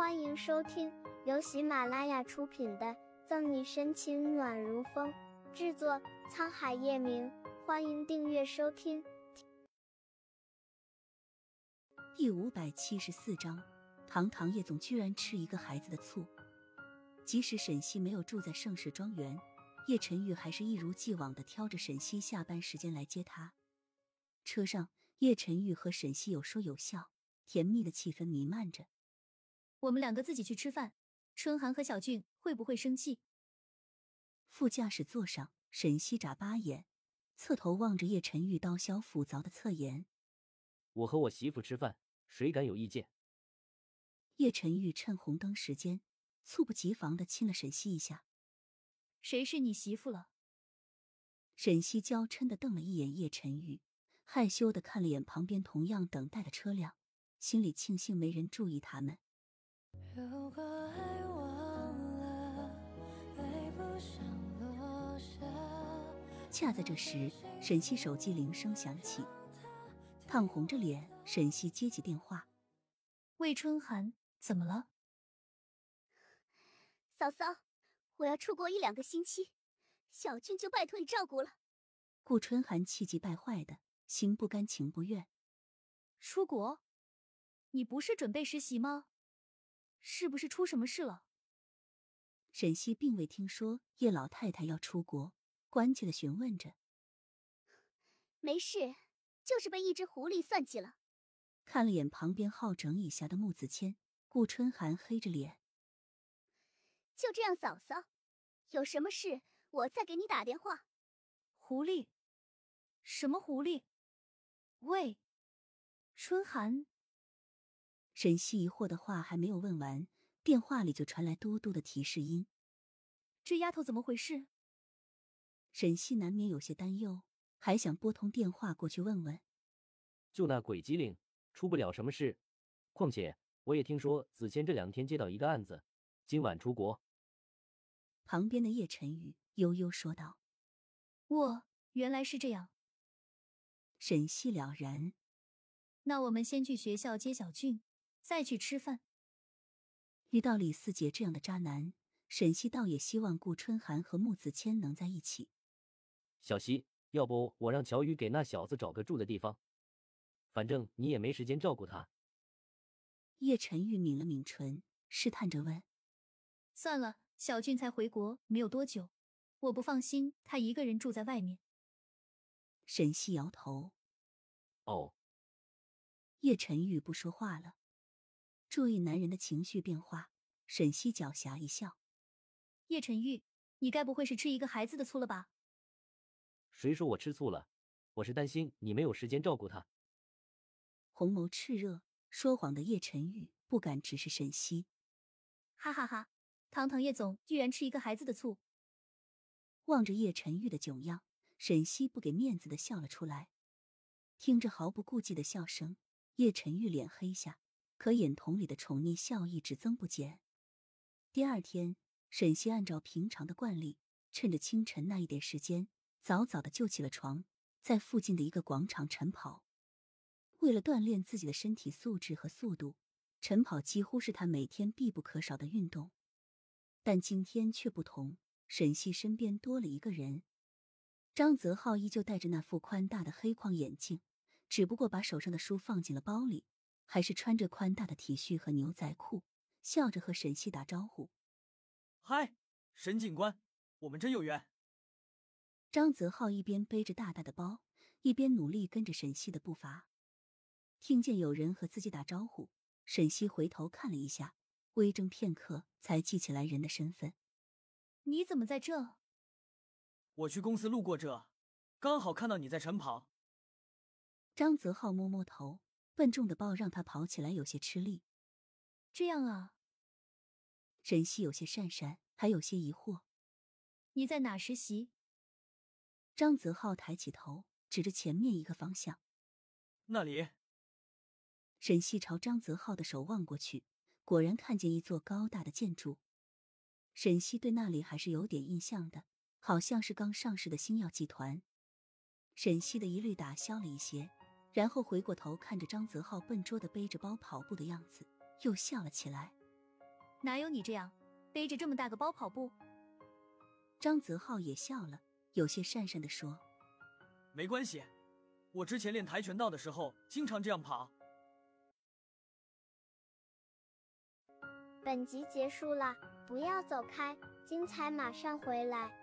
欢迎收听由喜马拉雅出品的《赠你深情暖如风》，制作沧海夜明。欢迎订阅收听。第五百七十四章，堂堂叶总居然吃一个孩子的醋。即使沈西没有住在盛世庄园，叶晨玉还是一如既往的挑着沈西下班时间来接他。车上，叶晨玉和沈西有说有笑，甜蜜的气氛弥漫着。我们两个自己去吃饭，春寒和小俊会不会生气？副驾驶座上，沈西眨巴眼，侧头望着叶晨玉刀削斧凿的侧颜。我和我媳妇吃饭，谁敢有意见？叶晨玉趁红灯时间，猝不及防的亲了沈西一下。谁是你媳妇了？沈西娇嗔的瞪了一眼叶晨玉。害羞的看了眼旁边同样等待的车辆，心里庆幸没人注意他们。恰在这时，沈西手机铃声响起，烫红着脸，沈西接起电话：“魏春寒，怎么了？嫂嫂，我要出国一两个星期，小俊就拜托你照顾了。”顾春寒气急败坏的。心不甘情不愿，出国？你不是准备实习吗？是不是出什么事了？沈西并未听说叶老太太要出国，关切的询问着。没事，就是被一只狐狸算计了。看了眼旁边好整以暇的穆子谦，顾春寒黑着脸。就这样，嫂嫂，有什么事我再给你打电话。狐狸？什么狐狸？喂，春寒。沈西疑惑的话还没有问完，电话里就传来嘟嘟的提示音。这丫头怎么回事？沈西难免有些担忧，还想拨通电话过去问问。就那鬼机灵，出不了什么事。况且我也听说子谦这两天接到一个案子，今晚出国。旁边的叶晨宇悠悠说道：“我原来是这样。”沈西了然，那我们先去学校接小俊，再去吃饭。遇到李四杰这样的渣男，沈西倒也希望顾春寒和穆子谦能在一起。小西，要不我让乔宇给那小子找个住的地方，反正你也没时间照顾他。叶晨玉抿了抿唇，试探着问：“算了，小俊才回国没有多久，我不放心他一个人住在外面。”沈西摇头。哦，叶晨玉不说话了，注意男人的情绪变化。沈西狡黠一笑：“叶晨玉，你该不会是吃一个孩子的醋了吧？”谁说我吃醋了？我是担心你没有时间照顾他。红眸炽热，说谎的叶晨玉不敢直视沈西。哈哈哈！堂堂叶总居然吃一个孩子的醋。望着叶晨玉的囧样。沈西不给面子的笑了出来，听着毫不顾忌的笑声，叶晨玉脸黑下，可眼瞳里的宠溺笑意只增不减。第二天，沈西按照平常的惯例，趁着清晨那一点时间，早早的就起了床，在附近的一个广场晨跑。为了锻炼自己的身体素质和速度，晨跑几乎是他每天必不可少的运动。但今天却不同，沈西身边多了一个人。张泽浩依旧戴着那副宽大的黑框眼镜，只不过把手上的书放进了包里，还是穿着宽大的 T 恤和牛仔裤，笑着和沈西打招呼：“嗨，沈警官，我们真有缘。”张泽浩一边背着大大的包，一边努力跟着沈西的步伐。听见有人和自己打招呼，沈西回头看了一下，微怔片刻，才记起来人的身份：“你怎么在这？”我去公司路过这，刚好看到你在晨跑。张泽浩摸摸头，笨重的包让他跑起来有些吃力。这样啊？沈西有些讪讪，还有些疑惑。你在哪实习？张泽浩抬起头，指着前面一个方向。那里。沈西朝张泽浩的手望过去，果然看见一座高大的建筑。沈西对那里还是有点印象的。好像是刚上市的星耀集团，沈西的疑虑打消了一些，然后回过头看着张泽浩笨拙的背着包跑步的样子，又笑了起来。哪有你这样背着这么大个包跑步？张泽浩也笑了，有些讪讪的说：“没关系，我之前练跆拳道的时候经常这样跑。”本集结束了，不要走开，精彩马上回来。